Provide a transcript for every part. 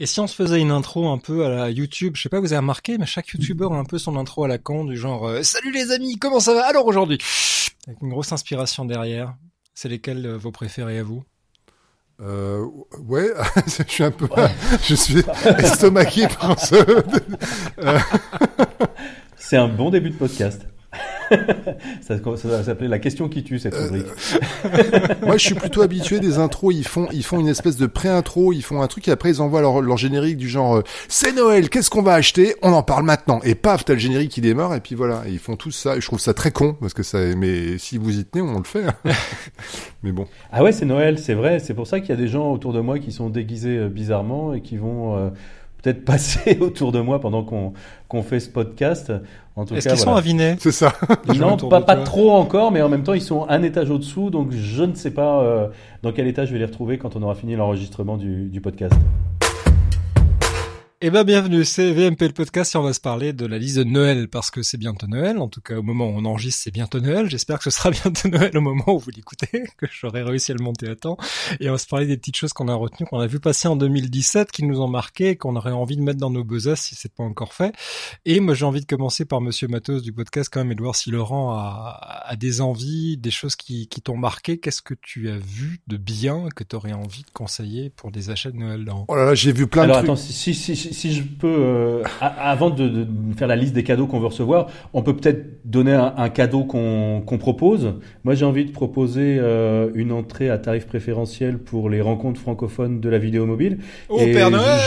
Et si on se faisait une intro un peu à la YouTube, je sais pas, vous avez remarqué, mais chaque YouTuber a un peu son intro à la con, du genre euh, Salut les amis, comment ça va Alors aujourd'hui? Avec une grosse inspiration derrière. C'est lesquels euh, vos préférés à vous? Euh, ouais, je suis un peu, je suis estomaqué par ce. C'est un bon début de podcast. ça, va s'appeler la question qui tue cette euh, rubrique. Moi, je suis plutôt habitué des intros. Ils font, ils font une espèce de pré-intro. Ils font un truc et après ils envoient leur, leur générique du genre euh, c'est Noël, qu'est-ce qu'on va acheter? On en parle maintenant. Et paf, t'as le générique qui démarre et puis voilà. ils font tout ça. Et je trouve ça très con parce que ça. Mais si vous y tenez, on le fait. Mais bon. Ah ouais, c'est Noël, c'est vrai. C'est pour ça qu'il y a des gens autour de moi qui sont déguisés euh, bizarrement et qui vont peut-être passer autour de moi pendant qu'on fait ce podcast. Est-ce qu'ils sont avinés? C'est ça. non, pas, pas trop encore, mais en même temps, ils sont un étage au-dessous, donc je ne sais pas euh, dans quel étage je vais les retrouver quand on aura fini l'enregistrement du, du podcast. Eh ben bienvenue, c'est VMP le podcast et on va se parler de la liste de Noël parce que c'est bientôt Noël. En tout cas, au moment où on enregistre, c'est bientôt Noël. J'espère que ce sera bientôt Noël au moment où vous l'écoutez, que j'aurai réussi à le monter à temps. Et on va se parler des petites choses qu'on a retenues, qu'on a vu passer en 2017, qui nous ont marqué, qu'on aurait envie de mettre dans nos besaces si c'est pas encore fait. Et moi, j'ai envie de commencer par Monsieur Matos du podcast quand même et de voir si Laurent a, a des envies, des choses qui, qui t'ont marqué. Qu'est-ce que tu as vu de bien que tu aurais envie de conseiller pour des achats de Noël, Laurent Oh là là, j'ai vu plein de trucs. Attends, si, si, si si, je peux, euh, avant de, faire la liste des cadeaux qu'on veut recevoir, on peut peut-être donner un, cadeau qu'on propose. Moi, j'ai envie de proposer euh, une entrée à tarif préférentiel pour les rencontres francophones de la vidéo mobile. Oh, Père Noël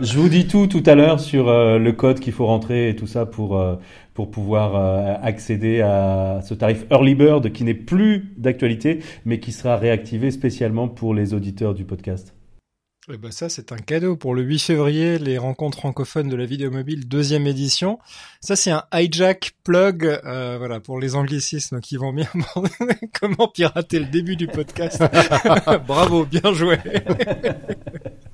je, vous dis tout tout à l'heure sur euh, le code qu'il faut rentrer et tout ça pour pour pouvoir accéder à ce tarif Early Bird qui n'est plus d'actualité, mais qui sera réactivé spécialement pour les auditeurs du podcast. Eh ben ça, c'est un cadeau pour le 8 février, les rencontres francophones de la vidéo mobile, deuxième édition. Ça, c'est un hijack plug, euh, voilà, pour les anglicismes qui vont bien. Comment pirater le début du podcast Bravo, bien joué.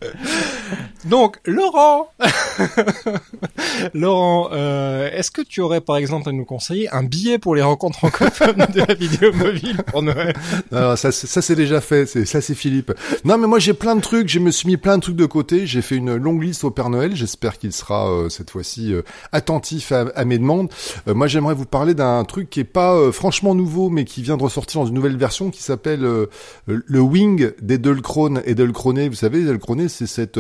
Donc, Laurent, Laurent, euh, est-ce que tu aurais par exemple à nous conseiller un billet pour les rencontres francophones de la vidéo mobile pour Noël? Ça, ça c'est déjà fait, c'est ça c'est Philippe. Non, mais moi j'ai plein de trucs, je me suis mis plein de trucs de côté, j'ai fait une longue liste au Père Noël, j'espère qu'il sera euh, cette fois-ci euh, attentif à, mes demandes. moi j'aimerais vous parler d'un truc qui est pas franchement nouveau, mais qui vient de ressortir dans une nouvelle version qui s'appelle le Wing d'Edelkrone. Edelkrone, vous savez, Edelkrone c'est cette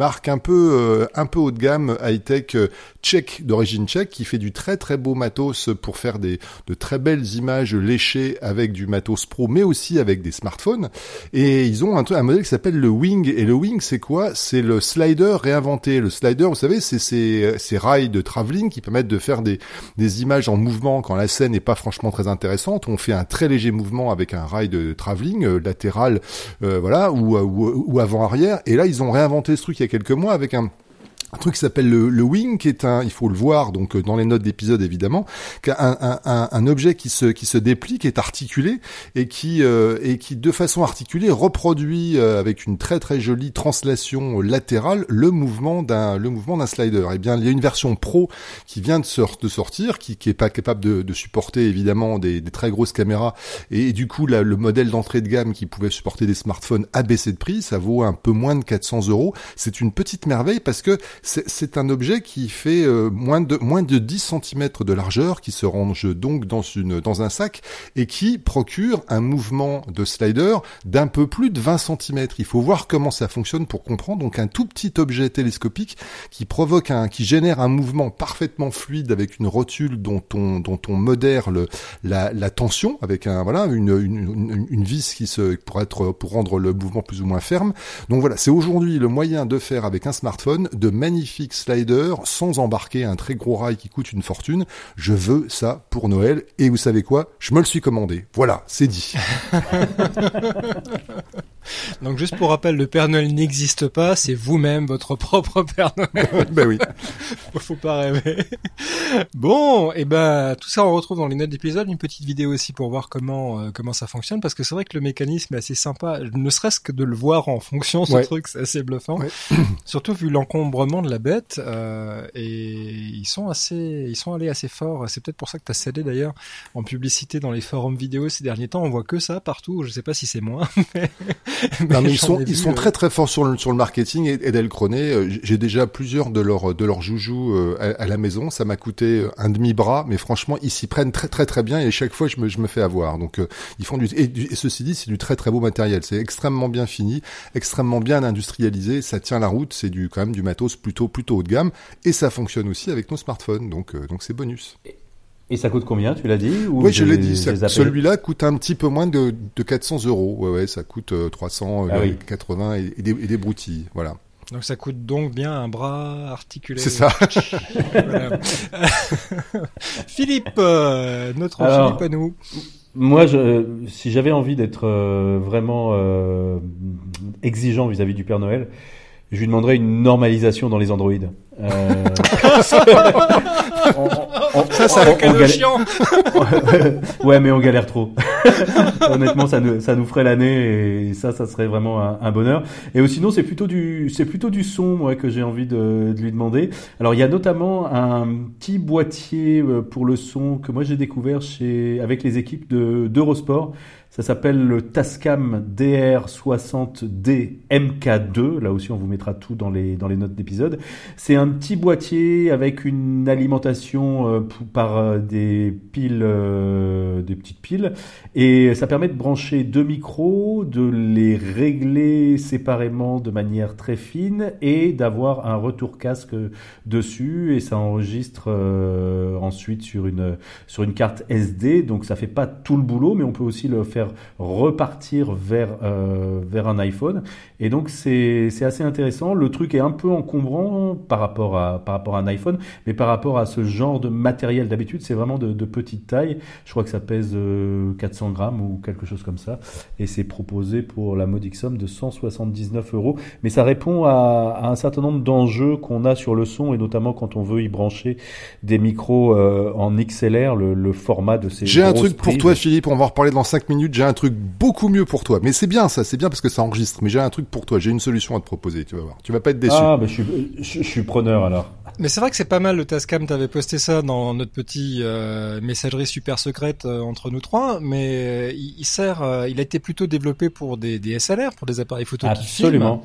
marque un peu euh, un peu haut de gamme high tech euh, tchèque d'origine tchèque qui fait du très très beau matos pour faire des de très belles images léchées avec du matos pro mais aussi avec des smartphones. Et ils ont un un modèle qui s'appelle le Wing. Et le Wing c'est quoi? C'est le slider réinventé. Le slider, vous savez, c'est ces ces rails de travelling qui permettent de faire des des images en mouvement quand la scène n'est pas franchement très intéressante. On fait un très léger mouvement avec un rail de travelling euh, latéral voilà ou, ou, ou avant arrière et là ils ont réinventé ce truc il y a quelques mois avec un un truc qui s'appelle le, le, wing, qui est un, il faut le voir donc euh, dans les notes d'épisode évidemment, un, un, un, objet qui se qui se déplie, qui est articulé et qui euh, et qui de façon articulée reproduit euh, avec une très très jolie translation latérale le mouvement d'un le mouvement d'un slider. Et eh bien il y a une version pro qui vient de, de sortir, qui qui est pas capable de, de supporter évidemment des, des, très grosses caméras et, du coup là, le modèle d'entrée de gamme qui pouvait supporter des smartphones a baissé de prix, ça vaut un peu moins de 400 euros. C'est une petite merveille parce que c'est un objet qui fait euh, moins de moins de 10 cm de largeur, qui se range donc dans une dans un sac et qui procure un mouvement de slider d'un peu plus de 20 cm. Il faut voir comment ça fonctionne pour comprendre. Donc un tout petit objet télescopique qui provoque un qui génère un mouvement parfaitement fluide avec une rotule dont on dont on modère le, la, la tension avec un voilà une, une, une, vis qui se pour être pour rendre le mouvement plus ou moins ferme. Donc voilà, c'est aujourd'hui le moyen de faire avec un smartphone de magnifique slider sans embarquer un très gros rail qui coûte une fortune. Je veux ça pour Noël. Et vous savez quoi? Je me le suis commandé. Voilà, c'est dit. Donc juste pour rappel, le Père Noël n'existe pas, c'est vous-même votre propre Père Noël. ben oui. Faut pas rêver. Bon, et ben tout ça on retrouve dans les notes d'épisode, une petite vidéo aussi pour voir comment euh, comment ça fonctionne parce que c'est vrai que le mécanisme est assez sympa, ne serait-ce que de le voir en fonction ce truc, c'est assez bluffant. Surtout vu l'encombrement de la bête euh, et ils sont assez ils sont allés assez fort, c'est peut-être pour ça que tu as cédé d'ailleurs en publicité dans les forums vidéo ces derniers temps, on voit que ça partout, je sais pas si c'est moi mais non, mais ils sont, ils sont très très forts sur le, sur le marketing et, et Delcroné, j'ai déjà plusieurs de leurs de leurs joujoux à, la maison. Ça m'a coûté un demi bras, mais franchement ils s'y prennent très très très bien et chaque fois je me, je me fais avoir. Donc ils font du et, et ceci dit c'est du très très beau matériel. C'est extrêmement bien fini, extrêmement bien industrialisé. Ça tient la route. C'est du quand même du matos plutôt plutôt haut de gamme et ça fonctionne aussi avec nos smartphones. Donc donc c'est bonus. Et ça coûte combien, tu l'as dit Oui, je l'ai dit. Celui-là coûte un petit peu moins de, de 400 euros. Ouais, ouais, ça coûte 380 euh, ah et, des, et des broutilles. Voilà. Donc ça coûte donc bien un bras articulé. C'est ça. Philippe, euh, notre Philippe à nous. Moi, je, si j'avais envie d'être euh, vraiment exigeant vis-à-vis -vis du Père Noël, je lui demanderais une normalisation dans les Android. On, ça, ça on, on chiant. ouais, mais on galère trop. Honnêtement, ça nous, ça nous ferait l'année et ça, ça serait vraiment un, un bonheur. Et sinon, c'est plutôt du, c'est plutôt du son, moi, que j'ai envie de, de, lui demander. Alors, il y a notamment un petit boîtier euh, pour le son que moi j'ai découvert chez, avec les équipes de d'Eurosport. Ça s'appelle le Tascam DR60D MK2. Là aussi, on vous mettra tout dans les, dans les notes d'épisode. C'est un petit boîtier avec une alimentation euh, par euh, des piles, euh, des petites piles. Et ça permet de brancher deux micros, de les régler séparément de manière très fine et d'avoir un retour casque dessus. Et ça enregistre ensuite sur une, sur une carte SD. Donc ça fait pas tout le boulot, mais on peut aussi le faire repartir vers, euh, vers un iPhone. Et donc c'est assez intéressant. Le truc est un peu encombrant par rapport à, par rapport à un iPhone, mais par rapport à ce genre de matériel d'habitude, c'est vraiment de, petite taille. Je crois que ça pèse 400 euh, grammes ou quelque chose comme ça. Et c'est proposé pour la modique somme de 179 euros. Mais ça répond à, un certain nombre d'enjeux qu'on a sur le son et notamment quand on veut y brancher des micros euh, en XLR, le, le format de ces J'ai un truc pour toi Philippe, on va en reparler dans 5 minutes j'ai un truc beaucoup mieux pour toi. Mais c'est bien ça, c'est bien parce que ça enregistre. Mais j'ai un truc pour toi, j'ai une solution à te proposer, tu vas voir. Tu vas pas être déçu. Ah, bah, je suis, je, suis preneur alors. Mais c'est vrai que c'est pas mal le Tascam, t'avais posté ça dans notre petit euh, messagerie super secrète euh, entre nous trois, mais euh, il, sert, il a été plutôt développé pour des, des SLR, pour des appareils photo Absolument.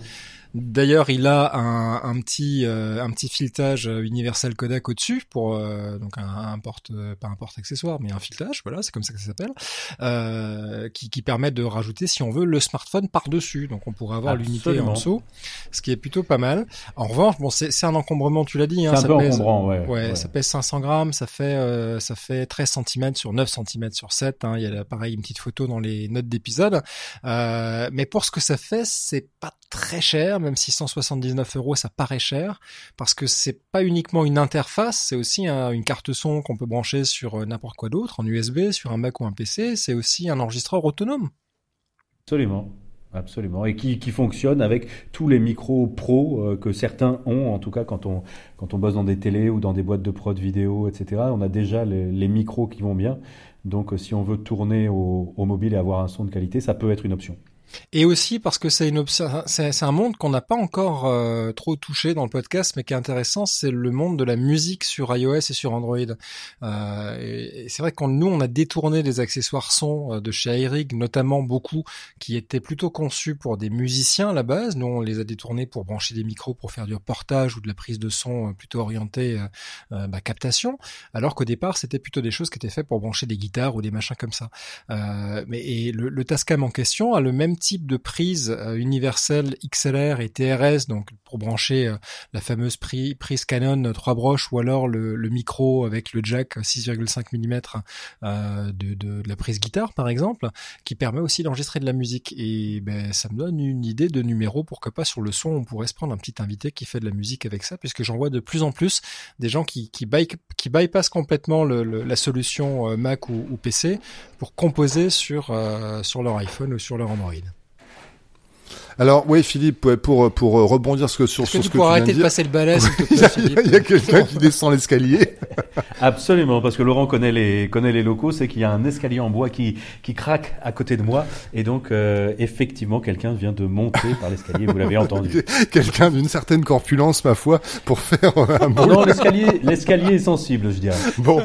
D'ailleurs, il a un, un petit euh, un petit filetage universel Kodak au-dessus pour euh, donc un, un, porte pas un porte accessoire mais un filetage, voilà, c'est comme ça que ça s'appelle, euh, qui, qui permet de rajouter si on veut le smartphone par dessus. Donc on pourrait avoir l'unité en dessous, ce qui est plutôt pas mal. En revanche, bon c'est un encombrement, tu l'as dit, hein, ça peu pèse, encombrant, ouais, ouais, ça pèse 500 grammes, ça fait ça fait 13 cm sur 9 cm sur 7. Hein, il y a pareil une petite photo dans les notes d'épisode, mais pour ce que ça fait, c'est pas très cher même si 179 euros ça paraît cher, parce que c'est pas uniquement une interface, c'est aussi une carte son qu'on peut brancher sur euh, n'importe quoi d'autre, en USB, sur un Mac ou un PC, c'est aussi un enregistreur autonome. Absolument. Absolument. Et qui, fonctionne avec tous les micros pro euh, que certains ont, en tout cas quand on, quand on bosse dans des télés ou dans des boîtes de prod vidéo, etc. On a déjà les, micros qui vont bien. Donc euh, si on veut tourner au, mobile et avoir un son de qualité, ça peut être une option. Et aussi parce que c'est un monde qu'on n'a pas encore euh, trop touché dans le podcast, mais qui est intéressant, c'est le monde de la musique sur iOS et sur Android. Euh, et, c'est vrai que nous, on a détourné des accessoires son euh, de chez iRig, notamment beaucoup qui étaient plutôt conçus pour des musiciens à la base. Nous, on les a détournés pour brancher des micros pour faire du reportage ou de la prise de son plutôt orientée bah, captation, alors qu'au départ, c'était plutôt des choses qui étaient faites pour brancher des guitares ou des machins comme ça. mais et le, le Tascam en question a le même type de prise euh, universelle XLR et TRS, donc pour brancher euh, la fameuse prise Canon 3 broches ou alors le, micro avec le jack 6,5 mm euh, de, la prise guitare par exemple, qui permet aussi d'enregistrer de la musique. Et ben, ça me donne une idée de numéro, pourquoi pas sur le son, on pourrait se prendre un petit invité qui fait de la musique avec ça, puisque j'en vois de plus en plus des gens qui, bypassent complètement la solution Mac ou, PC pour composer sur leur iPhone ou sur leur Android. Alors oui, Philippe, pour pour rebondir sur, sur ce que, tu arrêter de passer le balai, il y a, quelqu'un qui descend l'escalier. Absolument, parce que Laurent connaît les connaît les locaux, c'est qu'il y a un escalier en bois qui qui craque à côté de moi, et donc euh, effectivement quelqu'un vient de monter par l'escalier. Vous l'avez entendu. quelqu'un d'une certaine corpulence, ma foi, pour faire un bon. Non, l'escalier l'escalier est sensible, je dirais. Bon,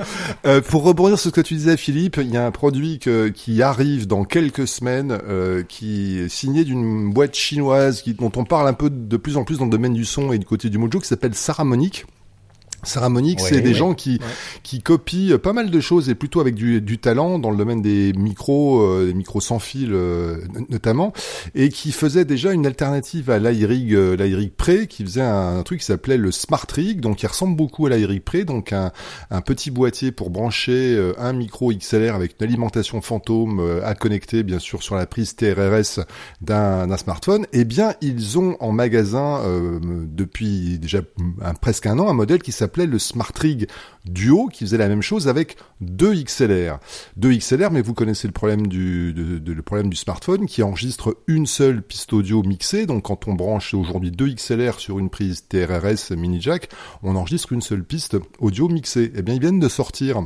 euh, pour rebondir sur ce que tu disais, Philippe, il y a un produit que, qui arrive dans quelques semaines, euh, qui est signé d'une boîte chinoise, dont on parle un peu de plus en plus dans le domaine du son et du côté du mojo, qui s'appelle Saramonic. Saramonic, c'est des gens qui qui copient pas mal de choses et plutôt avec du, du talent dans le domaine des micros, euh, des micros sans fil euh, notamment, et qui faisaient déjà une alternative à l'iRig, euh, l'iRig Pre, qui faisait un, truc qui s'appelait le Smart Rig, donc qui ressemble beaucoup à l'iRig Pre, donc un, un petit boîtier pour brancher euh, un micro XLR avec une alimentation fantôme à connecter bien sûr sur la prise TRRS d'un smartphone. Eh bien, ils ont en magasin depuis déjà un, presque un an un modèle qui s'appelle le Smart Rig Duo, qui faisait la même chose avec deux XLR. Deux XLR, mais vous connaissez le problème du, le problème du smartphone qui enregistre une seule piste audio mixée. Donc quand on branche aujourd'hui deux XLR sur une prise TRRS mini jack, on enregistre une seule piste audio mixée. Eh bien, ils viennent de sortir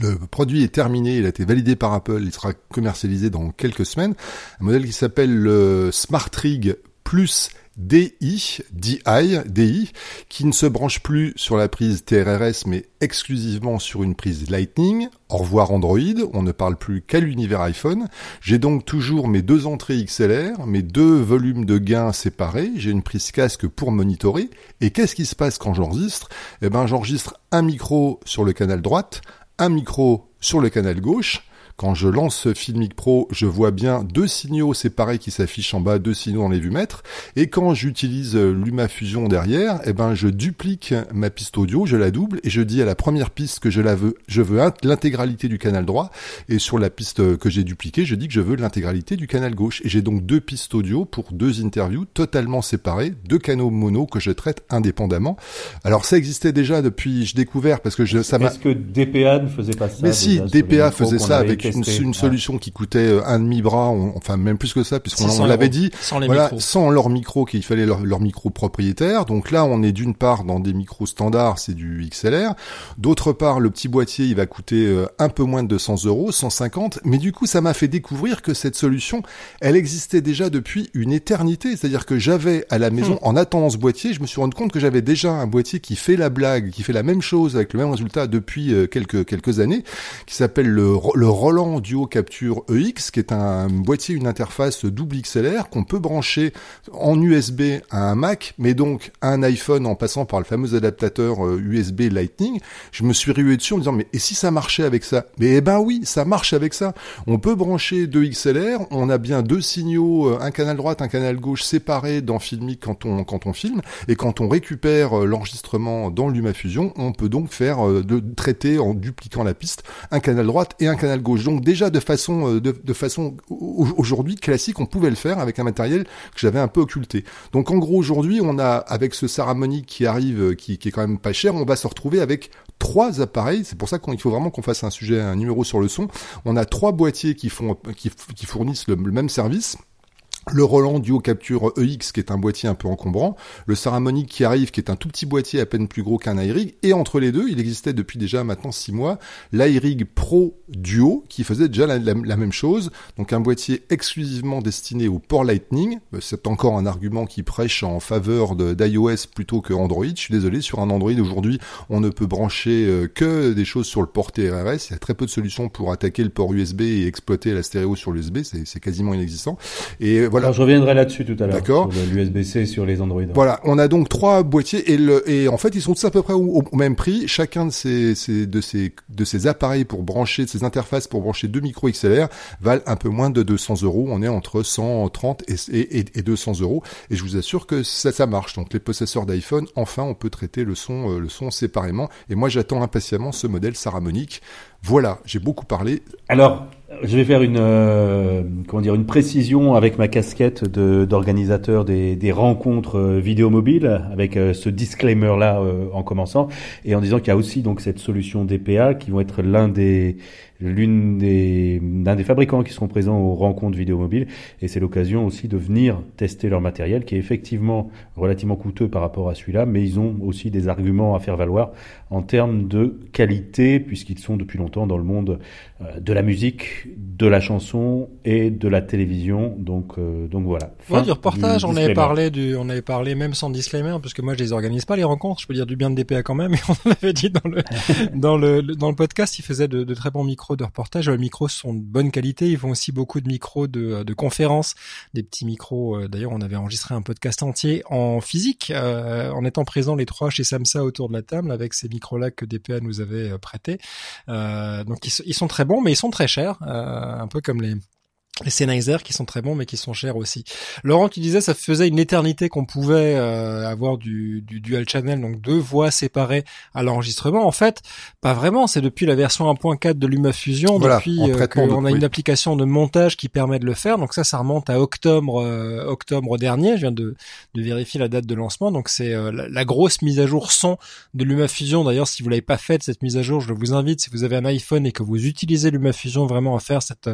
le produit est terminé, il a été validé par Apple, il sera commercialisé dans quelques semaines. Un modèle qui s'appelle le Smart Rig Plus DI, DI, DI, qui ne se branche plus sur la prise TRRS mais exclusivement sur une prise Lightning. Au revoir Android, on ne parle plus qu'à l'univers iPhone. J'ai donc toujours mes deux entrées XLR, mes deux volumes de gain séparés, j'ai une prise casque pour monitorer. Et qu'est-ce qui se passe quand j'enregistre? Eh ben j'enregistre un micro sur le canal droite, un micro sur le canal gauche, quand je lance Filmic Pro, je vois bien deux signaux séparés qui s'affichent en bas, deux signaux dans les vues-mètres. Et quand j'utilise LumaFusion derrière, eh ben, je duplique ma piste audio, je la double et je dis à la première piste que je la veux, je veux l'intégralité du canal droit. Et sur la piste que j'ai dupliquée, je dis que je veux l'intégralité du canal gauche. Et j'ai donc deux pistes audio pour deux interviews totalement séparées, deux canaux mono que je traite indépendamment. Alors ça existait déjà depuis, je découvert parce que je, ça m'a. Est-ce que DPA ne faisait pas ça Mais si, DPA faisait ça avec une, solution qui coûtait euh, un demi-bras, enfin même plus que ça, puisqu'on l'avait dit, sans les voilà, micros. sans leur micro, qu'il fallait leur, leur, micro propriétaire. Donc là, on est d'une part dans des micros standards, c'est du XLR. D'autre part, le petit boîtier, il va coûter euh, un peu moins de 200 euros, 150. Mais du coup, ça m'a fait découvrir que cette solution, elle existait déjà depuis une éternité. C'est-à-dire que j'avais à la maison, hmm. en attendant ce boîtier, je me suis rendu compte que j'avais déjà un boîtier qui fait la blague, qui fait la même chose avec le même résultat depuis euh, quelques quelques années, qui s'appelle le, le Roland Duo Capture EX, qui est un boîtier, une interface double XLR qu'on peut brancher en USB à un Mac, mais donc à un iPhone en passant par le fameux adaptateur USB euh, Lightning. Je me suis rué dessus en me disant mais et si ça marchait avec ça? Mais eh ben oui, ça marche avec ça. On peut brancher deux XLR, on a bien deux signaux, euh, un canal droite, un canal gauche séparés dans Filmic quand on quand on filme, et quand on récupère euh, l'enregistrement dans LumaFusion, on peut donc faire de traiter en dupliquant la piste un canal droite et un canal gauche. Donc déjà de façon, euh, de, façon aujourd'hui classique, on pouvait le faire avec un matériel que j'avais un peu occulté. Donc en gros aujourd'hui, on a avec ce Saramonic qui arrive, euh, qui, est quand même pas cher, on va se retrouver avec trois appareils. C'est pour ça qu'il faut vraiment qu'on fasse un sujet, un numéro sur le son. On a trois boîtiers qui font, qui fournissent le même service le Roland Duo Capture EX qui est un boîtier un peu encombrant, le Saramonic qui arrive qui est un tout petit boîtier à peine plus gros qu'un iRig, et entre les deux, il existait depuis déjà maintenant 6 mois l'iRig Pro Duo qui faisait déjà la, même chose, donc un boîtier exclusivement destiné au port Lightning, euh, c'est encore un argument qui prêche en faveur d'iOS plutôt que Android, je suis désolé, sur un Android aujourd'hui on ne peut brancher euh, que des choses sur le port TRS, il y a très peu de solutions pour attaquer le port USB et exploiter la stéréo sur l'USB, c'est quasiment inexistant, et voilà. Alors, je reviendrai là-dessus tout à l'heure. D'accord. L'USB-C sur les Android. Voilà, on a donc trois boîtiers et, le, et en fait ils sont tous à peu près au, même prix. Chacun de ces, ces, de ces de ces appareils pour brancher, de ces interfaces pour brancher deux micros XLR valent un peu moins de 200 euros. On est entre 130 et, et, et 200 euros. Et je vous assure que ça, ça marche. Donc les possesseurs d'iPhone, enfin, on peut traiter le son, euh, le son séparément. Et moi, j'attends impatiemment ce modèle Saramonic. Voilà, j'ai beaucoup parlé. Alors, je vais faire une euh, comment dire une précision avec ma casquette d'organisateur des, des rencontres euh, vidéo mobiles avec euh, ce disclaimer là en commençant et en disant qu'il y a aussi donc cette solution DPA qui vont être l'un des l'une des l'un des fabricants qui seront présents aux rencontres vidéo mobile et c'est l'occasion aussi de venir tester leur matériel qui est effectivement relativement coûteux par rapport à celui-là, mais ils ont aussi des arguments à faire valoir en termes de qualité puisqu'ils sont depuis longtemps dans le monde euh, de la musique, de la chanson et de la télévision. Donc, euh, donc voilà. Fin du reportage, on avait parlé du, on avait parlé même sans disclaimer, parce que moi je les organise pas les rencontres. Je peux dire du bien de DPA quand même. Et on l'avait dit dans le, dans le, dans le podcast, ils faisaient de, de, très bons micros de reportage. Les micros sont de bonne qualité. Ils font aussi beaucoup de micros de, de conférences, des petits micros. Euh, d'ailleurs, on avait enregistré un podcast entier en physique, en étant présents les trois chez Samsa autour de la table avec ces micros-là que DPA nous avait prêtés. donc ils, ils sont très bons mais ils sont très chers, euh, un peu comme les les Sennheiser qui sont très bons mais qui sont chers aussi. Laurent, tu disais ça faisait une éternité qu'on pouvait euh, avoir du, du, dual channel, donc deux voix séparées à l'enregistrement. En fait, pas vraiment. C'est depuis la version 1.4 de LumaFusion, depuis euh, qu'on a une application de montage qui permet de le faire. Donc ça, ça remonte à octobre euh, octobre dernier. Je viens de, de vérifier la date de lancement. Donc c'est la, grosse mise à jour son de LumaFusion. D'ailleurs, si vous l'avez pas faite cette mise à jour, je vous invite si vous avez un iPhone et que vous utilisez LumaFusion vraiment à faire cette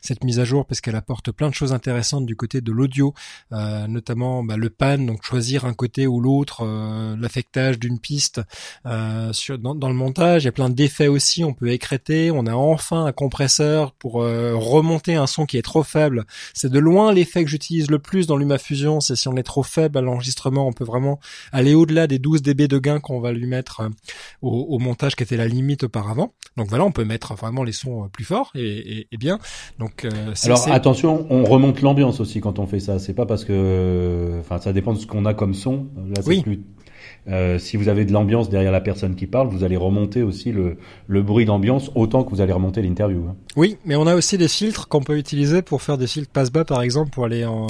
cette mise à jour parce qu'elle apporte plein de choses intéressantes du côté de l'audio, euh, notamment bah, le pan, donc choisir un côté ou l'autre, euh, l'affectage d'une piste euh, dans, le montage. Il y a plein d'effets aussi. On peut écréter. On a enfin un compresseur pour remonter un son qui est trop faible. C'est de loin l'effet que j'utilise le plus dans LumaFusion. C'est si on est trop faible à l'enregistrement, on peut vraiment aller au-delà des 12 dB de gain qu'on va lui mettre au, montage qui était la limite auparavant. Donc voilà, on peut mettre vraiment les sons plus forts et bien. Donc alors attention, on remonte l'ambiance aussi quand on fait ça. C'est pas parce que, enfin, ça dépend de ce qu'on a comme son. Là, oui. Plus... Euh, si vous avez de l'ambiance derrière la personne qui parle, vous allez remonter aussi le, le bruit d'ambiance autant que vous allez remonter l'interview. Hein. Oui, mais on a aussi des filtres qu'on peut utiliser pour faire des filtres passe-bas, par exemple, pour aller en,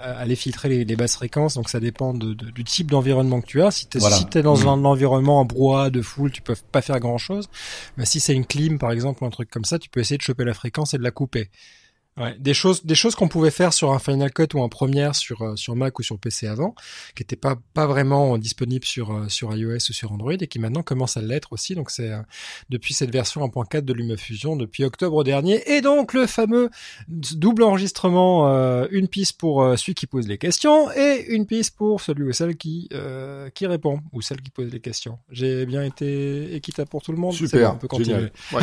aller filtrer les, les, basses fréquences. Donc ça dépend de, de, du type d'environnement que tu as. Si tu es, dans mmh. un environnement en brouhaha de foule, tu peux pas faire grand chose. Mais si c'est une clim, par exemple, ou un truc comme ça, tu peux essayer de choper la fréquence et de la couper. Ouais, des choses, des choses qu'on pouvait faire sur un Final Cut ou en première sur euh, sur Mac ou sur PC avant, qui n'étaient pas pas vraiment disponibles sur euh, sur iOS ou sur Android et qui maintenant commencent à l'être aussi. Donc c'est euh, depuis cette version 1.4 de LumaFusion depuis octobre dernier et donc le fameux double enregistrement, une piste pour celui qui pose les questions et une piste pour celui ou celle qui qui répond ou celle qui pose les questions. J'ai bien été équitable pour tout le monde. Super, on peut continuer. Ouais.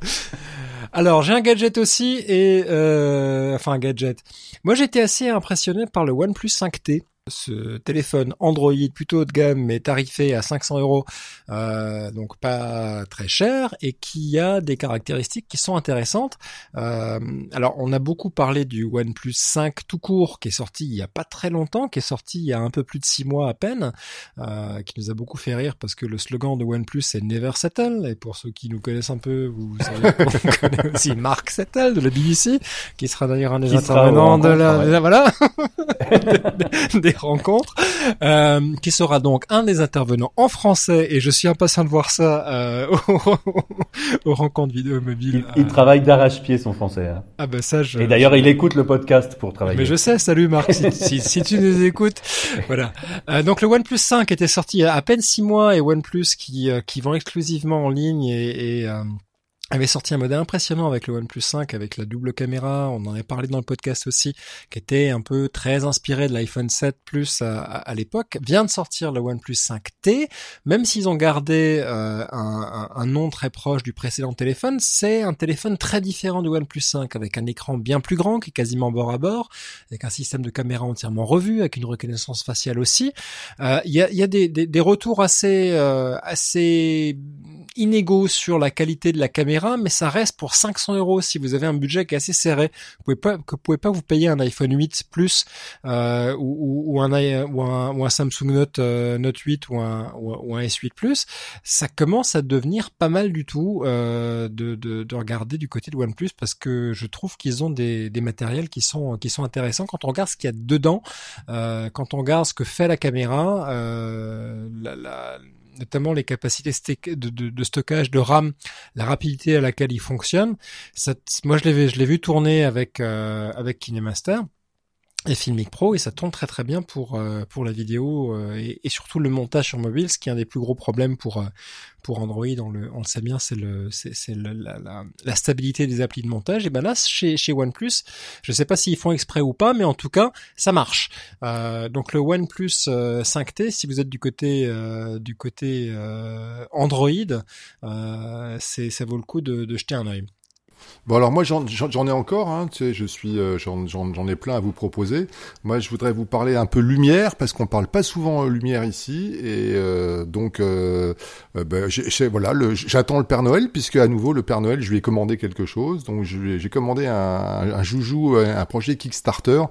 Alors j'ai un gadget aussi et euh, enfin un gadget. Moi j'étais assez impressionné par le OnePlus 5T ce téléphone Android plutôt haut de gamme mais tarifé à 500 euros, euh, donc pas très cher et qui a des caractéristiques qui sont intéressantes. Euh, alors on a beaucoup parlé du OnePlus 5 tout court qui est sorti il y a pas très longtemps, qui est sorti il y a un peu plus de six mois à peine, euh, qui nous a beaucoup fait rire parce que le slogan de OnePlus c'est Never Settle. Et pour ceux qui nous connaissent un peu, vous savez qu'on connaît aussi Mark Settle de la BBC, qui sera d'ailleurs un des intervenants de la, voilà. Des rencontre, euh, qui sera donc un des intervenants en français, et je suis impatient de voir ça euh, aux, rencontres vidéo mobile. Il, travaille d'arrache-pied son français. Hein. Ah bah ça, je, Et d'ailleurs, il écoute le podcast pour travailler. Mais je sais, salut Marc, si, si, tu nous écoutes. Voilà. Euh, donc le OnePlus 5 était sorti il y a à peine six mois, et OnePlus qui, euh, qui vend exclusivement en ligne et... et euh, avait sorti un modèle impressionnant avec le OnePlus 5, avec la double caméra, on en a parlé dans le podcast aussi, qui était un peu très inspiré de l'iPhone 7 Plus à, l'époque, vient de sortir le OnePlus 5T, même s'ils ont gardé euh, un, un, nom très proche du précédent téléphone, c'est un téléphone très différent du OnePlus 5, avec un écran bien plus grand, qui est quasiment bord à bord, avec un système de caméra entièrement revu, avec une reconnaissance faciale aussi. Euh, il y, a, y, a, des, des, des retours assez, euh, assez inégaux sur la qualité de la caméra, mais ça reste pour 500 euros si vous avez un budget qui est assez serré. Vous pouvez pas, que vous pouvez pas vous payer un iPhone 8 Plus euh, ou, un, Samsung Note euh, Note 8 ou un, ou un S8 Plus. Ça commence à devenir pas mal du tout euh, de, de, de, regarder du côté de OnePlus parce que je trouve qu'ils ont des, matériels qui sont qui sont intéressants quand on regarde ce qu'il y a dedans, euh, quand on regarde ce que fait la caméra, la notamment les capacités de, stockage de RAM, la rapidité à laquelle il fonctionne. moi, je l'ai vu tourner avec euh, avec KineMaster. Et Filmic Pro et ça tourne très très bien pour euh, pour la vidéo euh, et, surtout le montage sur mobile ce qui est un des plus gros problèmes pour euh, pour Android on le on le sait bien c'est le c'est la, la, la, stabilité des applis de montage. Et ben là chez chez OnePlus je sais pas s'ils font exprès ou pas mais en tout cas ça marche. Donc le OnePlus 5T si vous êtes du côté du côté Android c'est ça vaut le coup de, de jeter un œil Bon alors moi j'en ai encore, hein, tu sais, je suis euh, j'en ai plein à vous proposer. Moi je voudrais vous parler un peu lumière parce qu'on parle pas souvent euh, lumière ici et euh, donc euh, ben, voilà j'attends le Père Noël puisque à nouveau le Père Noël je lui ai commandé quelque chose donc j'ai commandé un, un, joujou un projet Kickstarter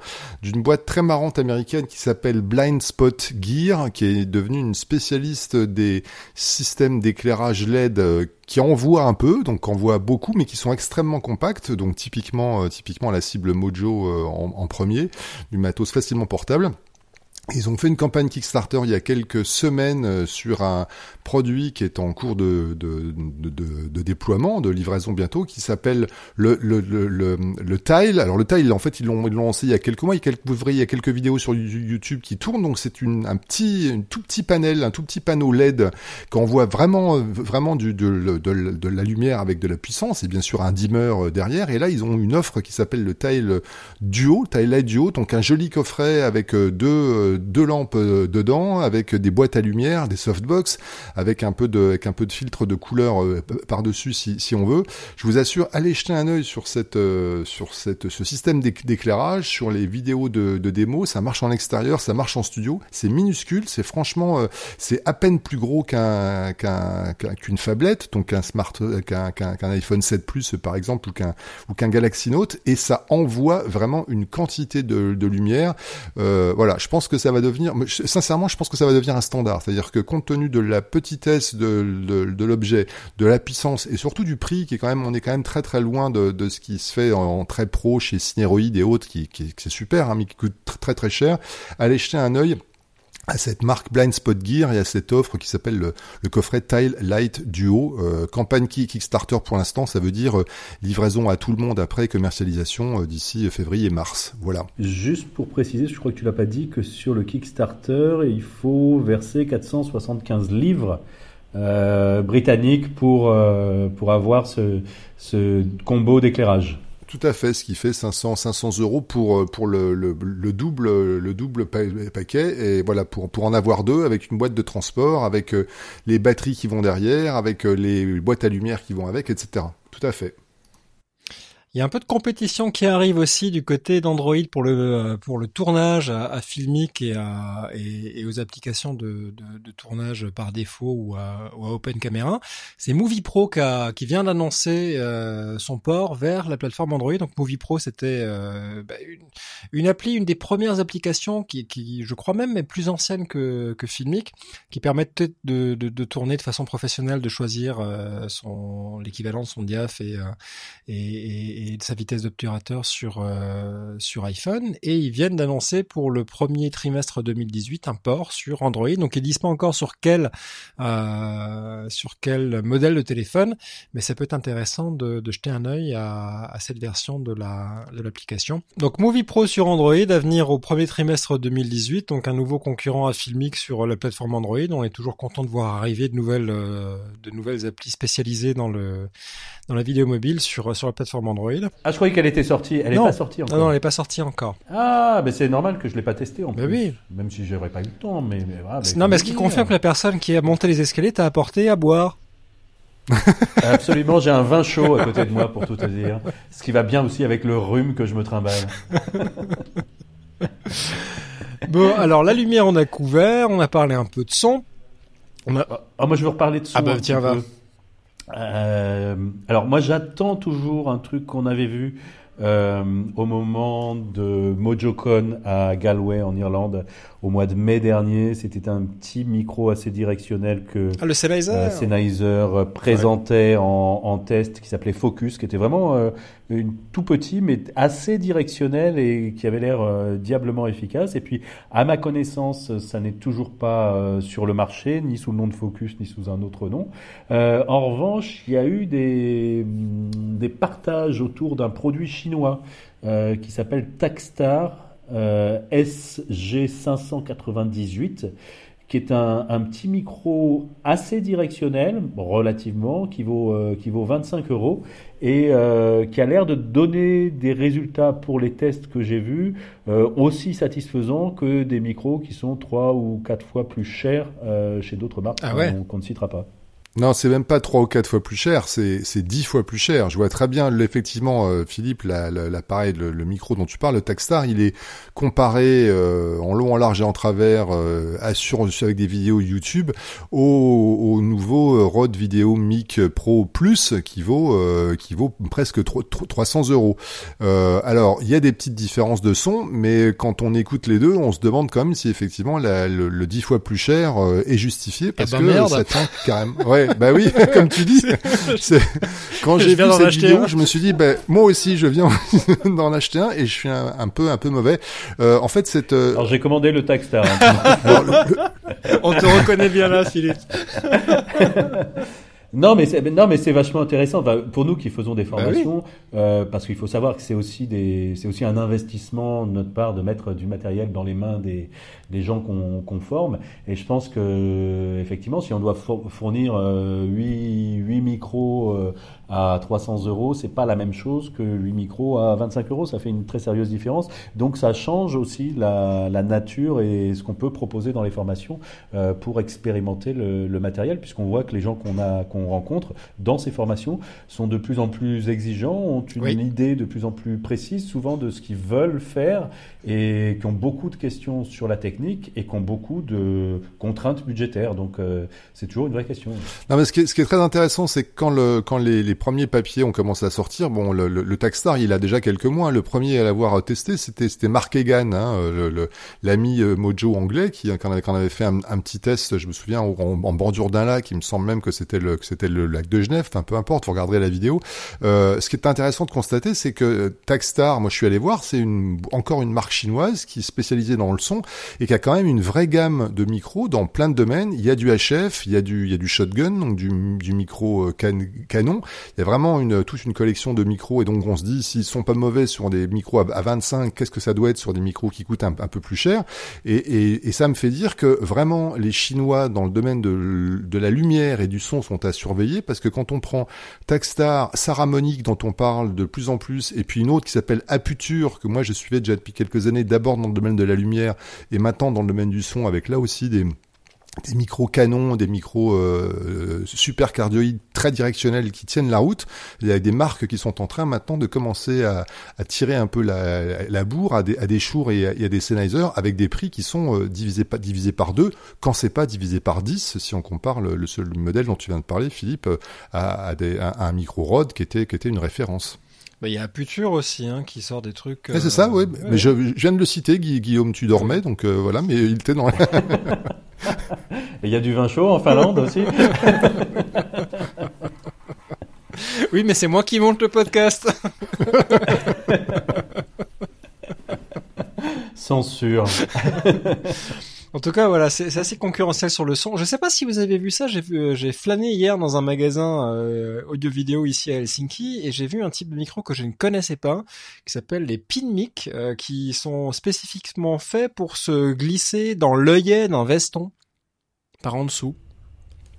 d'une boîte très marrante américaine qui s'appelle Blind Spot Gear qui est devenue une spécialiste des systèmes d'éclairage LED qui envoient un peu, donc envoient beaucoup, mais qui sont extrêmement compacts, donc typiquement, euh, typiquement la cible Mojo euh, en, en, premier, du matos facilement portable. Ils ont fait une campagne Kickstarter il y a quelques semaines euh, sur un produit qui est en cours de, de, de, de déploiement, de livraison bientôt, qui s'appelle le, le, le, le, Tile. Alors le Tile, en fait, ils l'ont lancé il y a quelques mois. Il y a quelques, vous verrez, il y a quelques vidéos sur YouTube qui tournent. Donc c'est une, un petit, un tout petit panel, un tout petit panneau LED qu'on voit vraiment, vraiment du, de, de, la lumière avec de la puissance et bien sûr un dimmer euh, derrière. Et là, ils ont une offre qui s'appelle le Tile Duo, Tile Duo, donc un joli coffret avec euh, deux deux lampes euh, dedans, avec des boîtes à lumière, des softbox, avec un peu de, avec un peu de filtre de couleur euh, par-dessus si, si on veut. Je vous assure, allez jeter un œil sur cette, euh, sur cette, ce système d'éclairage, sur les vidéos de, de démo. Ça marche en extérieur, ça marche en studio. C'est minuscule, c'est franchement, c'est à peine plus gros qu'un, qu'un, qu'une phablette, donc un smart, qu'un, qu'un, iPhone 7 Plus par exemple, ou qu'un, ou qu'un Galaxy Note, et ça envoie vraiment une quantité de, de lumière. Voilà, je pense que ça va devenir, sincèrement, je pense que ça va devenir un standard. C'est-à-dire que compte tenu de la petitesse de, l'objet, de la puissance et surtout du prix, qui est quand même, on est quand même très très loin de, ce qui se fait en, très pro chez Cineroid et autres, qui, qui, qui c'est super, hein, mais qui coûte très très cher. Allez jeter un œil à cette marque Blind Spot Gear et à cette offre qui s'appelle le, le, coffret Tile Light Duo. Euh, campagne qui Kickstarter pour l'instant, ça veut dire euh, livraison à tout le monde après commercialisation euh, d'ici février-mars. Voilà. Juste pour préciser, je crois que tu l'as pas dit, que sur le Kickstarter, il faut verser 475 livres britanniques pour, pour avoir ce, ce combo d'éclairage. Tout à fait, ce qui fait 500 500 euros pour euh, pour le, le, le double le double paquet et voilà pour pour en avoir deux avec une boîte de transport, avec euh, les batteries qui vont derrière, avec euh, les boîtes à lumière qui vont avec, etc. Tout à fait. Il y a un peu de compétition qui arrive aussi du côté d'Android pour le euh, pour le tournage à, à Filmic et, à, et, aux applications de, de, de, tournage par défaut ou à, ou à Open Camera. C'est Movie Pro qui, a, qui vient d'annoncer euh, son port vers la plateforme Android. Donc Movie Pro, c'était euh, bah, une, une, appli, une des premières applications qui, qui, je crois même, est plus ancienne que, que Filmic, qui permettait de, de, de tourner de façon professionnelle, de choisir son l'équivalent de son diaph et, et et de sa vitesse d'obturateur sur euh, sur iPhone et ils viennent d'annoncer pour le premier trimestre 2018 un port sur Android. Donc ils disent pas encore sur quel euh, sur quel modèle de téléphone, mais ça peut être intéressant de, de jeter un œil à, à, cette version de la de l'application. Donc Movie Pro sur Android à venir au premier trimestre 2018, donc un nouveau concurrent à Filmic sur la plateforme Android. On est toujours content de voir arriver de nouvelles euh, de nouvelles applis spécialisées dans le dans la vidéo mobile sur sur la plateforme Android. Ah, je croyais qu'elle était sortie. Elle n'est pas sortie encore. Non, non, elle n'est pas sortie encore. Ah, mais c'est normal que je l'ai pas testé en mais ben Oui. Même si j'aurais pas eu le temps, mais, mais voilà, Non, mais ce qui confirme que la personne qui a monté les escaliers t'a apporté à boire. Absolument, j'ai un vin chaud à côté de moi pour tout te dire. Ce qui va bien aussi avec le rhume que je me trimballe. bon, alors la lumière on a couvert, on a parlé un peu de son. On a... Ah, moi je veux reparler de son. Ah bah tiens, va. Euh, alors moi j'attends toujours un truc qu'on avait vu euh, au moment de MojoCon à Galway en Irlande au mois de mai dernier. C'était un petit micro assez directionnel que ah, le Sennheiser, euh, Sennheiser présentait en, en, test qui s'appelait Focus, qui était vraiment euh, une, tout petit mais assez directionnel et qui avait l'air euh, diablement efficace. Et puis, à ma connaissance, ça n'est toujours pas sur le marché, ni sous le nom de Focus, ni sous un autre nom. en revanche, il y a eu des, des partages autour d'un produit chinois qui s'appelle Takstar SG598 qui est un, petit micro assez directionnel, relativement, qui vaut, qui vaut 25 euros et qui a l'air de donner des résultats pour les tests que j'ai vus aussi satisfaisants que des micros qui sont trois ou quatre fois plus chers chez d'autres marques ah qu'on ne citera pas. Non, c'est même pas trois ou quatre fois plus cher, c'est c'est dix fois plus cher. Je vois très bien, effectivement, euh, Philippe, l'appareil, le, le, micro dont tu parles, le Takstar, il est comparé euh, en long, en large et en travers, euh, assure avec des vidéos YouTube, au, au nouveau Rode Video Mic Pro Plus qui vaut euh, qui vaut presque 300 euros. alors, il y a des petites différences de son, mais quand on écoute les deux, on se demande quand même si effectivement la, le, dix fois plus cher est justifié parce eh que ben ça tient carrément. Ouais, bah oui, comme tu dis. Quand j'ai vu cette vidéo, je me suis dit, bah, moi aussi, je viens d'en acheter un et je suis un, peu, un peu mauvais. Euh, en fait, cette. Euh, Alors j'ai commandé le Taxstar. Hein. On te reconnaît bien là, Philippe. Non, mais c'est, non, mais c'est vachement intéressant. pour nous qui faisons des bah formations, euh, parce qu'il faut savoir que c'est aussi des, c'est aussi un investissement de notre part de mettre du matériel dans les mains des, des gens qu'on, qu'on forme. Et je pense que effectivement, si on doit fournir euh, 8, 8 micros euh, à 300 euros, c'est pas la même chose que 8 micros à 25 euros. Ça fait une très sérieuse différence. Donc ça change aussi la, la nature et ce qu'on peut proposer dans les formations euh, pour expérimenter le, le matériel, puisqu'on voit que les gens qu'on a qu'on rencontre dans ces formations sont de plus en plus exigeants, ont une idée de plus en plus précise souvent de ce qu'ils veulent faire et qui ont beaucoup de questions sur la technique et qui ont beaucoup de contraintes budgétaires. Donc euh, c'est toujours une vraie question. Non, mais ce qui est, ce qui est très intéressant, c'est que quand, le, quand les, les, premiers papiers ont commencé à sortir, bon, le, le, le Taxstar, il a déjà quelques mois. Le premier à l'avoir testé, c'était c'était Mark Egan, hein, l'ami euh, Mojo anglais, qui quand avait, avait fait un, un, petit test, je me souviens, en, en bordure d'un lac, il me semble même que c'était le, que c'était le lac de Genève, enfin peu importe, vous regarderez la vidéo. Euh, ce qui est intéressant de constater, c'est que Taxstar, moi je suis allé voir, c'est une, encore une marque chinoise qui est spécialisée dans le son et qui a quand même une vraie gamme de micros dans plein de domaines. Il y a du HF, il y a du, il y a du shotgun, donc du, du micro euh, canon. Il y a vraiment une, toute une collection de micros et donc on se dit s'ils sont pas mauvais sur des micros à, 25, qu'est-ce que ça doit être sur des micros qui coûtent un, peu plus cher? Et, et, et, ça me fait dire que vraiment les Chinois dans le domaine de, de la lumière et du son sont à surveiller parce que quand on prend Taxstar, Saramonic dont on parle de plus en plus et puis une autre qui s'appelle Aputure que moi je suivais déjà depuis quelques années, d'abord dans le domaine de la lumière et maintenant dans le domaine du son, avec là aussi des des micros canons, des micros euh, super cardioïdes très directionnels qui tiennent la route. Il y a des marques qui sont en train maintenant de commencer à, à tirer un peu la, la bourre à des, à des et à, des Sennheiser avec des prix qui sont euh, divisés, par deux, quand c'est pas divisé par dix, si on compare le, seul modèle dont tu viens de parler, Philippe, à, à, des, un micro Rode qui était, qui était une référence. Bah, il y a Puture aussi hein, qui sort des trucs. c'est ça, oui. Euh, mais je, viens de le citer, Guillaume, tu dormais, donc euh, voilà, mais il était dans. Il y a du vin chaud en Finlande aussi. oui, mais c'est moi qui monte le podcast. Censure. En tout cas, voilà, c'est assez concurrentiel sur le son. Je sais pas si vous avez vu ça. J'ai vu, euh, j'ai flâné hier dans un magasin euh, audio-vidéo ici à Helsinki et j'ai vu un type de micro que je ne connaissais pas, qui s'appelle les PinMic, euh, qui sont spécifiquement faits pour se glisser dans l'œillet d'un veston par en dessous.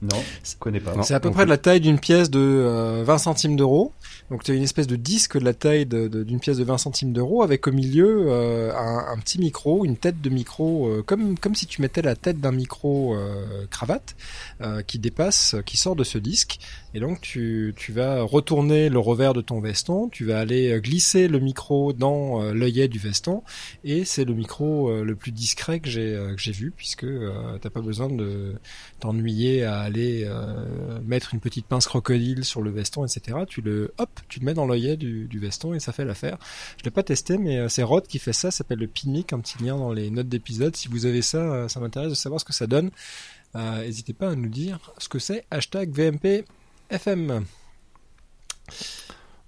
Non, je connais pas. C'est à peu près de la taille d'une pièce de 20 centimes d'euros. Donc tu as une espèce de disque de la taille d'une pièce de 20 centimes d'euros avec au milieu euh, un, petit micro, une tête de micro, euh, comme comme si tu mettais la tête d'un micro euh, cravate qui dépasse, qui sort de ce disque. Et donc tu, tu vas retourner le revers de ton veston, tu vas aller glisser le micro dans l'œillet du veston et c'est le micro le plus discret que j'ai que j'ai vu puisque t'as pas besoin de t'ennuyer à aller mettre une petite pince crocodile sur le veston, etc. Tu le hop tu le mets dans l'œillet du, veston et ça fait l'affaire. Je l'ai pas testé, mais euh, c'est Rod qui fait ça, ça s'appelle le Pinmic, un petit lien dans les notes d'épisode. Si vous avez ça, euh, ça m'intéresse de savoir ce que ça donne. Euh, n'hésitez pas à nous dire ce que c'est. Hashtag VMP FM.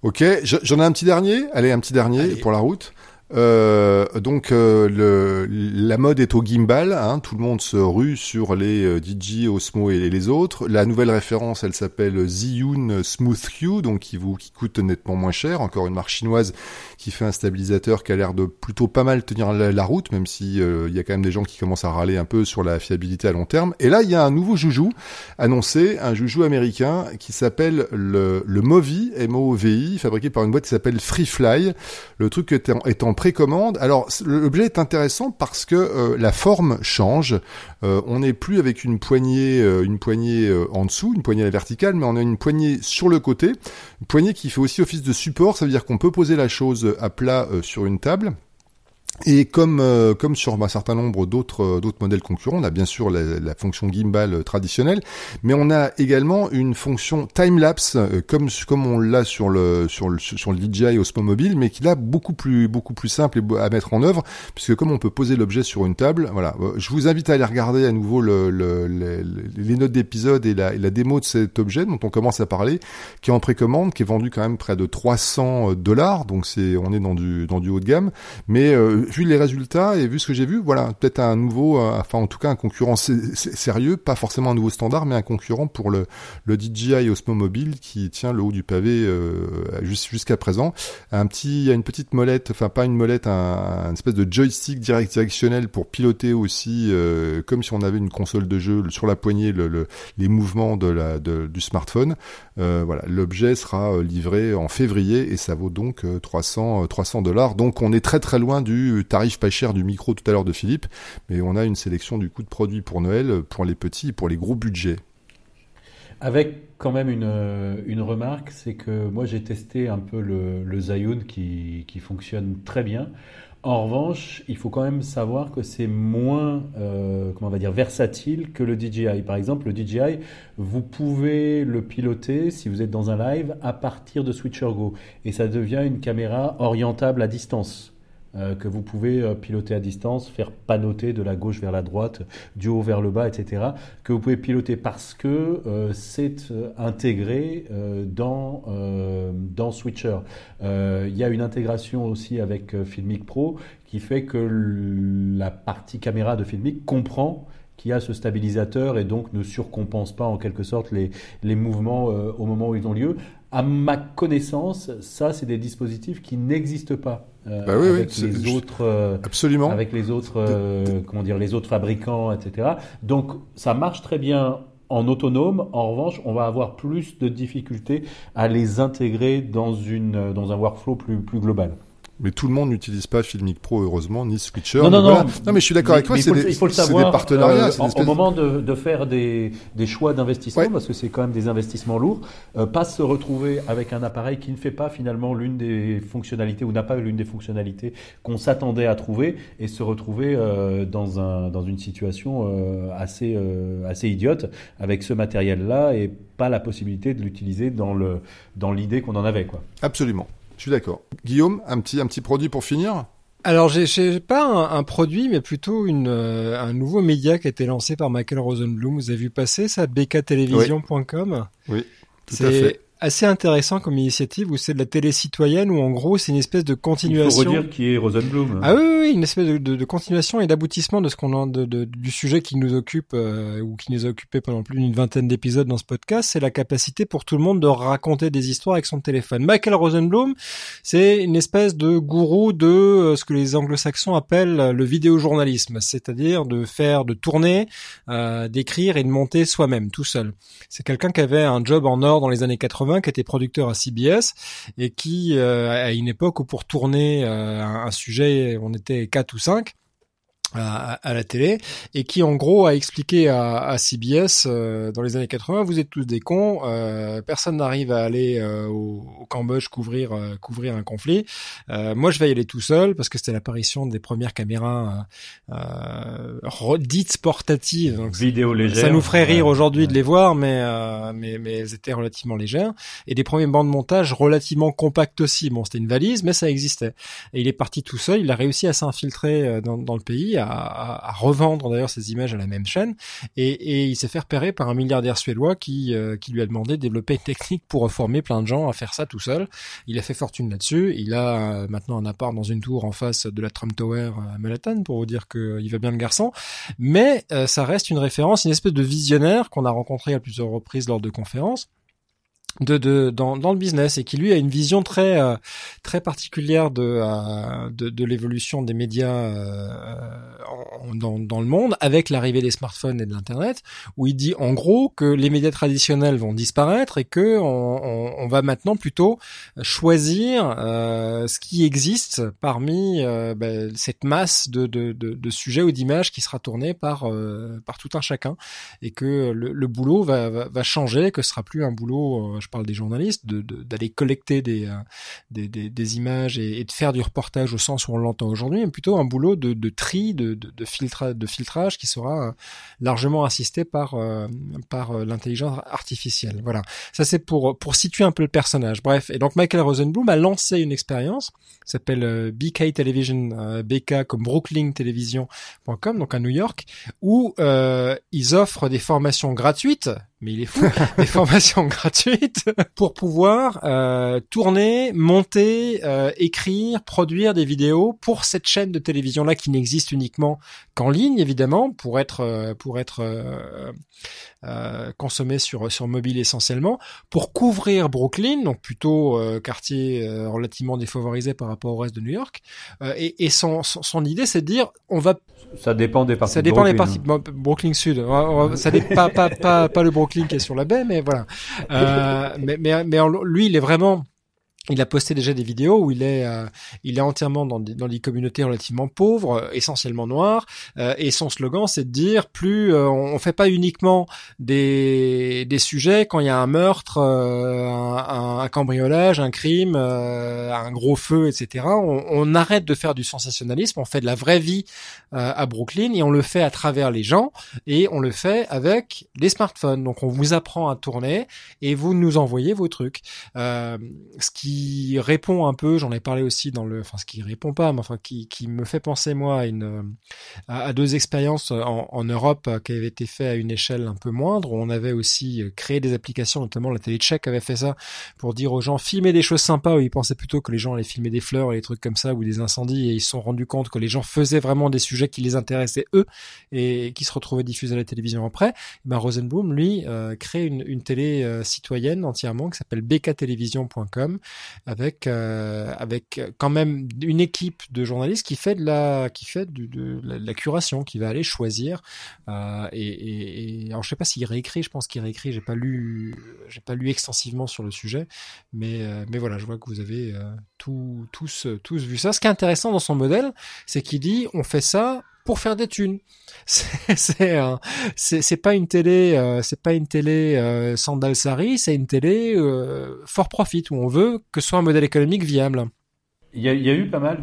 Ok, j'en ai un petit dernier. Allez, un petit dernier pour la route. Euh, donc euh, le, la mode est au gimbal, hein, tout le monde se rue sur les euh, DJ, Osmo et les autres. La nouvelle référence, elle s'appelle Zhiyun Smooth Q, donc qui vous qui coûte nettement moins cher. Encore une marque chinoise qui fait un stabilisateur qui a l'air de plutôt pas mal tenir la, route, même si il y a quand même des gens qui commencent à râler un peu sur la fiabilité à long terme. Et là, il y a un nouveau joujou annoncé, un joujou américain qui s'appelle le, le Movi, M-O-V-I, fabriqué par une boîte qui s'appelle Freefly. Le truc est en, est en Alors l'objet est intéressant parce que euh, la forme change. Euh, on n'est plus avec une poignée, euh, une poignée en dessous, une poignée à la verticale, mais on a une poignée sur le côté, une poignée qui fait aussi office de support. Ça veut dire qu'on peut poser la chose à plat sur une table. Et comme euh, comme sur un certain nombre d'autres euh, d'autres modèles concurrents, on a bien sûr la, la, fonction gimbal euh, traditionnelle, mais on a également une fonction time lapse comme comme on l'a sur le sur le sur le DJI Osmo Mobile, mais qui est beaucoup plus beaucoup plus simple à mettre en œuvre, puisque comme on peut poser l'objet sur une table, voilà. Je vous invite à aller regarder à nouveau le, le, les notes d'épisode et la, la démo de cet objet dont on commence à parler, qui est en précommande, qui est vendu quand même près de 300 dollars, donc c'est on est dans du dans du haut de gamme, mais vu les résultats et vu ce que j'ai vu, voilà, peut-être un nouveau, euh, enfin en tout cas un concurrent sérieux, pas forcément un nouveau standard, mais un concurrent pour le, le DJI Osmo Mobile qui tient le haut du pavé euh, jusqu'à présent. Un petit, une petite molette, enfin pas une molette, un, espèce de joystick direct directionnel pour piloter aussi, euh, comme si on avait une console de jeu sur la poignée, le, les mouvements du smartphone. Voilà, l'objet sera livré en février et ça vaut donc 300 300 dollars. Donc on est très très loin du tarif pas cher du micro tout à l'heure de Philippe, mais on a une sélection du coup de produits pour Noël, pour les petits et pour les gros budgets. Avec quand même une, une remarque, c'est que moi j'ai testé un peu le, le Zayun qui, qui, fonctionne très bien. En revanche, il faut quand même savoir que c'est moins, euh, comment on va dire, versatile que le DJI. Par exemple, le DJI, vous pouvez le piloter si vous êtes dans un live à partir de Switcher Go, et ça devient une caméra orientable à distance. Euh, que vous pouvez euh, piloter à distance, faire panoter de la gauche vers la droite, du haut vers le bas, etc. Que vous pouvez piloter parce que euh, c'est intégré dans, dans Switcher. Il y a une intégration aussi avec Filmic Pro qui fait que la partie caméra de Filmic comprend qu'il y a ce stabilisateur et donc ne surcompense pas en quelque sorte les, les mouvements au moment où ils ont lieu. À ma connaissance, ça, c'est des dispositifs qui n'existent pas euh, bah avec les autres, euh, absolument, avec les autres, euh, comment dire, les autres fabricants, etc. Donc, ça marche très bien en autonome. En revanche, on va avoir plus de difficultés à les intégrer dans une, dans un workflow plus, plus global mais tout le monde n'utilise pas Filmic Pro heureusement ni Switcher. Non, non, non, non. mais je suis d'accord avec toi. Il faut, des, il faut le savoir. Des partenariats. Euh, au moment de, de faire des, des choix d'investissement, parce que c'est quand même des investissements lourds, euh, pas se retrouver avec un appareil qui ne fait pas finalement l'une des fonctionnalités ou n'a pas l'une des fonctionnalités qu'on s'attendait à trouver et se retrouver euh, dans un dans une situation euh, assez euh, assez idiote avec ce matériel-là et pas la possibilité de l'utiliser dans le dans l'idée qu'on en avait quoi. Absolument. Je suis d'accord. Guillaume, un petit, un petit produit pour finir? Alors j'ai pas un, produit, mais plutôt une, euh, un nouveau média qui a été lancé par Michael Rosenblum. Vous avez vu passer ça, bktelevision.com Oui, oui tout à fait assez intéressant comme initiative où c'est de la télé citoyenne où en gros c'est une espèce de continuation? Il faut redire qui est Rosenblum. Ah oui, oui, une espèce de, de, de continuation et d'aboutissement de ce qu'on a de, du sujet qui nous occupe euh, ou qui nous a occupé pendant plus d'une vingtaine d'épisodes dans ce podcast, c'est la capacité pour tout le monde de raconter des histoires avec son téléphone. Michael Rosenblum, c'est une espèce de gourou de euh, ce que les anglo-saxons appellent le vidéojournalisme, c'est-à-dire de faire, de tourner, euh, d'écrire et de monter soi-même tout seul. C'est quelqu'un qui avait un job en or dans les années 80 qui était producteur à CBS et qui, euh, à une époque où pour tourner euh, un, sujet, on était quatre ou cinq, à, à, la télé et qui en gros a expliqué à, à CBS euh, dans les années 80 vous êtes tous des cons euh, personne n'arrive à aller euh, au, au, Cambodge couvrir euh, couvrir un conflit. Moi je vais y aller tout seul parce que c'était l'apparition des premières caméras dites portatives. Donc vidéo légère. ça nous ferait rire aujourd'hui de les voir mais, mais mais elles étaient relativement légères. Et des premiers bancs de montage relativement compacts aussi. Bon c'était une valise mais ça existait. Et il est parti tout seul. Il a réussi à s'infiltrer dans, dans le pays à, à, revendre d'ailleurs ces images à la même chaîne, et, et il s'est fait repérer par un milliardaire suédois qui, euh, qui lui a demandé de développer une technique pour former plein de gens à faire ça tout seul. Il a fait fortune là-dessus. Il a euh, maintenant un appart dans une tour en face de la Trump Tower à Manhattan pour vous dire qu'il va bien le garçon. Mais ça reste une référence, une espèce de visionnaire qu'on a rencontré à plusieurs reprises lors de conférences de, de dans, dans, le business et qui lui a une vision très euh, très particulière de euh, de, de l'évolution des médias euh, dans, dans le monde avec l'arrivée des smartphones et de l'internet où il dit en gros que les médias traditionnels vont disparaître et que on, on, va maintenant plutôt choisir ce qui existe parmi ben, cette masse de, de, de, de sujets ou d'images qui sera tournée par par tout un chacun et que le, le boulot va, va, va changer que ce sera plus un boulot je parle des journalistes, d'aller de, collecter des, euh, des, des, des, images et, de faire du reportage au sens où on l'entend aujourd'hui, mais plutôt un boulot de, de tri, de, de, de, filtra, de filtrage qui sera euh, largement assisté par, euh, par l'intelligence artificielle. Voilà. Ça c'est pour, pour situer un peu le personnage. Bref. Et donc Michael Rosenblum a lancé une expérience qui s'appelle BK Television, BK comme Brooklyn Television.com, donc à New York, où ils offrent des formations gratuites mais il est fou, des formations gratuites pour pouvoir euh, tourner, monter, euh, écrire, produire des vidéos pour cette chaîne de télévision là qui n'existe uniquement qu'en ligne évidemment pour être euh, pour être euh, euh, consommée sur sur mobile essentiellement pour couvrir Brooklyn donc plutôt quartier relativement défavorisé par rapport au reste de New York et, et son, son, son idée c'est de dire on va ça dépend des parties. Ça dépend des parties. Brooklyn Sud. Ça dépend pas, pas, pas, pas le Brooklyn qui est sur la baie, mais voilà. Euh, mais, mais, mais lui, il est vraiment il a posté déjà des vidéos où il est, euh, il est entièrement dans dans des communautés relativement pauvres, euh, essentiellement noires, euh, et son slogan c'est de dire plus on, fait pas uniquement des, des sujets quand il y a un meurtre, un, un, cambriolage, un crime, un gros feu, etc. On, on, arrête de faire du sensationnalisme, on fait de la vraie vie à Brooklyn et on le fait à travers les gens et on le fait avec les smartphones. Donc on vous apprend à tourner et vous nous envoyez vos trucs. ce qui répond un peu, j'en ai parlé aussi dans le, enfin ce qui répond pas, mais enfin qui, qui me fait penser moi à une à, deux expériences en, en, Europe qui avaient été faites à une échelle un peu moindre. Où on avait aussi créé des applications, notamment la télé tchèque avait fait ça pour dire aux gens filmer des choses sympas où ils pensaient plutôt que les gens allaient filmer des fleurs et des trucs comme ça ou des incendies et ils se sont rendus compte que les gens faisaient vraiment des sujets qui les intéressaient eux et qui se retrouvaient diffusés à la télévision après. Ben Rosenblum lui euh, crée une, une télé euh, citoyenne entièrement qui s'appelle bktelevision.com avec euh, avec quand même une équipe de journalistes qui fait de la qui fait de, la, curation, qui va aller choisir. Euh, et, alors je sais pas s'il réécrit, je pense qu'il réécrit. J'ai pas lu j'ai pas lu extensivement sur le sujet, mais euh, mais voilà, je vois que vous avez tous tous tous vu ça. Ce qui est intéressant dans son modèle, c'est qu'il dit on fait ça pour faire des thunes. C'est c'est pas une télé euh, c'est pas une télé euh, sandalsari, c'est une télé euh, fort profit où on veut que ce soit un modèle économique viable. Il y y a eu pas mal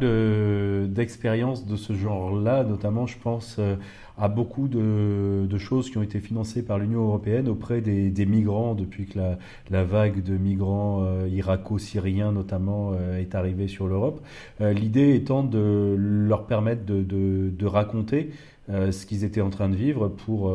d'expériences de, ce genre-là, notamment, je pense, euh, à beaucoup de, de, choses qui ont été financées par l'Union européenne auprès des, des, migrants depuis que la, la vague de migrants euh, irako-syriens, notamment, euh, est arrivée sur l'Europe. L'idée étant de leur permettre de, de, de raconter ce qu'ils étaient en train de vivre pour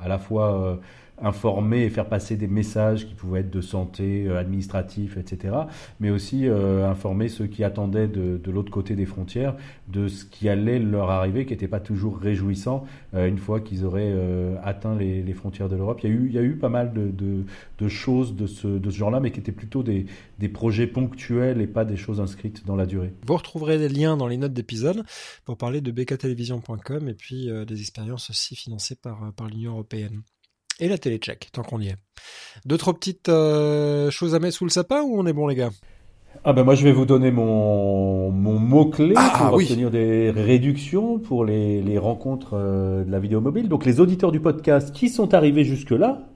à la fois informer et faire passer des messages qui pouvaient être de santé, euh, administratifs, etc. Mais aussi euh, informer ceux qui attendaient de, de l'autre côté des frontières de ce qui allait leur arriver, qui n'était pas toujours réjouissant euh, une fois qu'ils auraient atteint les, les, frontières de l'Europe. Il, y a eu, il y a eu pas mal de, de, de choses de ce, de ce genre-là, mais qui étaient plutôt des, des projets ponctuels et pas des choses inscrites dans la durée. Vous retrouverez des liens dans les notes d'épisode pour parler de bktelevision.com et puis des expériences aussi financées par, par l'Union européenne et la télé tchèque, tant qu'on y est. D'autres petites euh, choses à mettre sous le sapin ou on est bon les gars? Ah ben moi je vais vous donner mon, mon mot-clé ah, pour obtenir des réductions pour les, les rencontres euh, de la vidéo mobile. Donc les auditeurs du podcast qui sont arrivés jusque-là,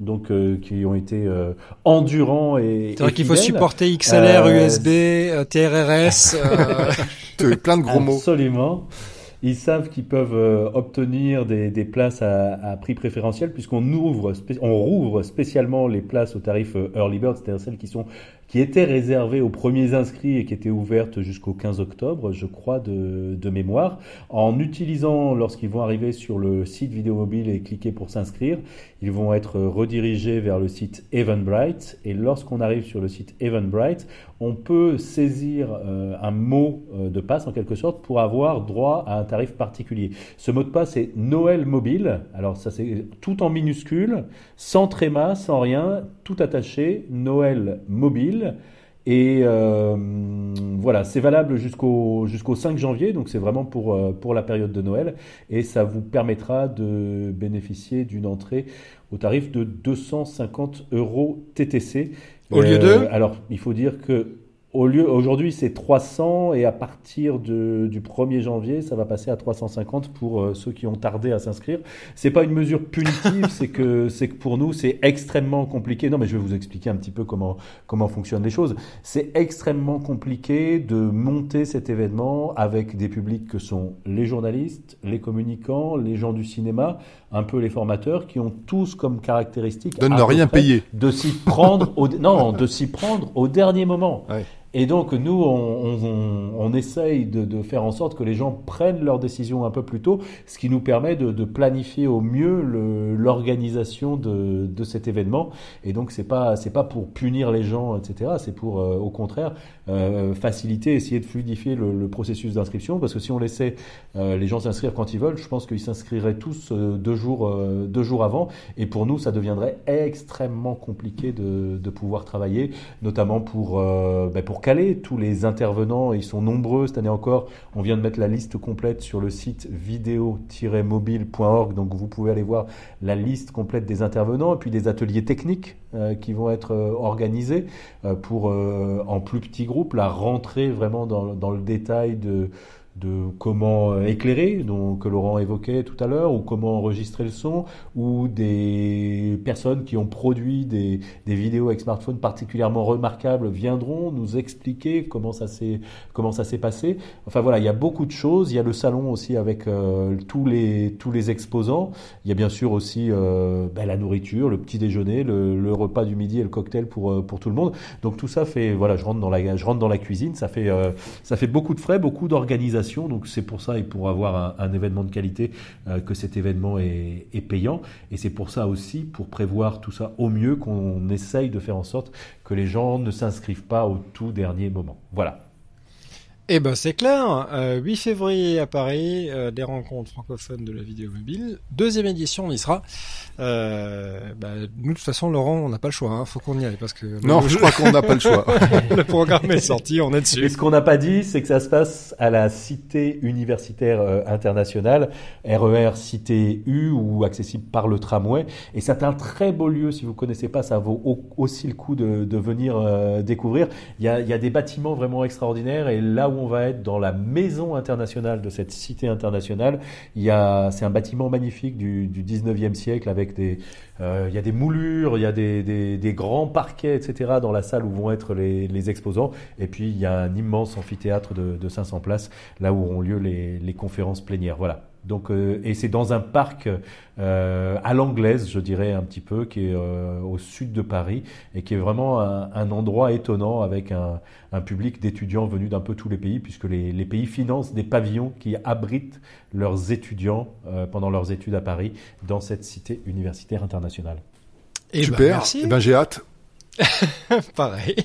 donc euh, qui ont été endurants et. C'est vrai qu'il faut supporter XLR, USB, TRRS. plein de gros mots. Absolument ils savent qu'ils peuvent euh, obtenir des, des places à, prix préférentiel puisqu'on ouvre, on rouvre spécialement les places au tarif euh, early bird, c'est-à-dire celles qui sont qui étaient réservées aux premiers inscrits et qui étaient ouvertes jusqu'au 15 octobre, je crois, de, mémoire. En utilisant, lorsqu'ils vont arriver sur le site vidéo mobile et cliquer pour s'inscrire, ils vont être redirigés vers le site Eventbrite. Et lorsqu'on arrive sur le site Eventbrite, on peut saisir euh, un mot euh, de passe en quelque sorte pour avoir droit à un tarif particulier. Ce mot de passe est Noël mobile. Alors ça c'est tout en minuscule, sans tréma, sans rien, tout attaché, Noël mobile. Et euh, voilà, c'est valable jusqu'au jusqu'au 5 janvier, donc c'est vraiment pour, euh, pour la période de Noël. Et ça vous permettra de bénéficier d'une entrée au tarif de 250 euros TTC. Au lieu de euh, Alors, il faut dire que au lieu, aujourd'hui, c'est 300 et à partir de, du 1er janvier, ça va passer à 350 pour euh, ceux qui ont tardé à s'inscrire. C'est pas une mesure punitive, c'est que, c'est que pour nous, c'est extrêmement compliqué. Non, mais je vais vous expliquer un petit peu comment, comment fonctionnent les choses. C'est extrêmement compliqué de monter cet événement avec des publics que sont les journalistes, les communicants, les gens du cinéma, un peu les formateurs, qui ont tous comme caractéristique de ne rien payer, de s'y prendre au, non, de s'y prendre au dernier moment. Ouais. Et donc nous, on, on, on essaye de, de, faire en sorte que les gens prennent leurs décisions un peu plus tôt, ce qui nous permet de, de planifier au mieux l'organisation de, de, cet événement. Et donc c'est pas c'est pas pour punir les gens, etc. C'est pour euh, au contraire euh, faciliter, essayer de fluidifier le, processus d'inscription, parce que si on laissait euh, les gens s'inscrire quand ils veulent, je pense qu'ils s'inscriraient tous euh, deux jours deux jours avant. Et pour nous, ça deviendrait extrêmement compliqué de, pouvoir travailler, notamment pour ben pour caler tous les intervenants. Ils sont nombreux cette année encore. On vient de mettre la liste complète sur le site vidéo-mobile.org. Donc vous pouvez aller voir la liste complète des intervenants et puis des ateliers techniques qui vont être euh, organisés euh, pour, euh, en plus petits groupes, la rentrée vraiment dans le détail de de comment éclairer, donc que Laurent évoquait tout à l'heure, ou comment enregistrer le son, ou des personnes qui ont produit des, des vidéos avec smartphone particulièrement remarquables viendront nous expliquer comment ça s'est comment ça s'est passé. Enfin voilà, il y a beaucoup de choses. Il y a le salon aussi avec euh, tous les tous les exposants. Il y a bien sûr aussi euh, ben, la nourriture, le petit déjeuner, le, repas du midi et le cocktail pour euh, pour tout le monde. Donc tout ça fait voilà, je rentre dans la je rentre dans la cuisine. Ça fait euh, ça fait beaucoup de frais, beaucoup d'organisation donc c'est pour ça et pour avoir un, événement de qualité euh, que cet événement est payant. Et c'est pour ça aussi, pour prévoir tout ça au mieux, qu'on essaye de faire en sorte que les gens ne s'inscrivent pas au tout dernier moment. Voilà. Eh ben c'est clair, euh, 8 février à Paris, euh, des rencontres francophones de la vidéo mobile, deuxième édition on y sera. Euh, bah, nous de toute façon Laurent on n'a pas le choix, hein, faut qu'on y aille parce que... Non le... je crois qu'on n'a pas le choix. le programme est sorti, on est dessus. Et ce qu'on n'a pas dit c'est que ça se passe à la Cité universitaire euh, internationale, RER e Cité U ou accessible par le tramway. Et c'est un très beau lieu, si vous connaissez pas ça vaut aussi le coup de, de venir euh, découvrir. Il y, a, il y a des bâtiments vraiment extraordinaires et là où on va être dans la maison internationale de cette cité internationale. Il y a, c'est un bâtiment magnifique du, du 19e siècle avec des, euh, il y a des moulures, il y a des, grands parquets, etc. dans la salle où vont être les, exposants. Et puis il y a un immense amphithéâtre de, de 500 places là où auront lieu les, les conférences plénières. Voilà. Donc, euh, et c'est dans un parc euh, à l'anglaise, je dirais un petit peu, qui est euh, au sud de Paris et qui est vraiment un, un endroit étonnant avec un, un public d'étudiants venus d'un peu tous les pays, puisque les, les, pays financent des pavillons qui abritent leurs étudiants euh, pendant leurs études à Paris dans cette cité universitaire internationale. Et Super. Ben. Eh ben, j'ai hâte. Pareil.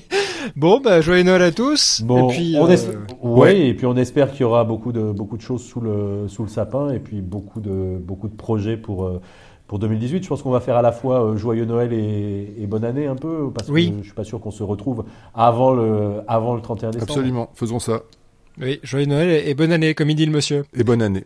Bon, bah, joyeux Noël à tous. Bon, et puis, on euh... ouais, et puis on espère qu'il y aura beaucoup de beaucoup de choses sous le sous le sapin et puis beaucoup de beaucoup de projets pour euh, pour 2018. Je pense qu'on va faire à la fois euh, joyeux Noël et, et, bonne année un peu parce oui. que je suis pas sûr qu'on se retrouve avant le avant le 31 décembre. Absolument, faisons ça. Oui, joyeux Noël et bonne année comme il dit le monsieur. Et bonne année.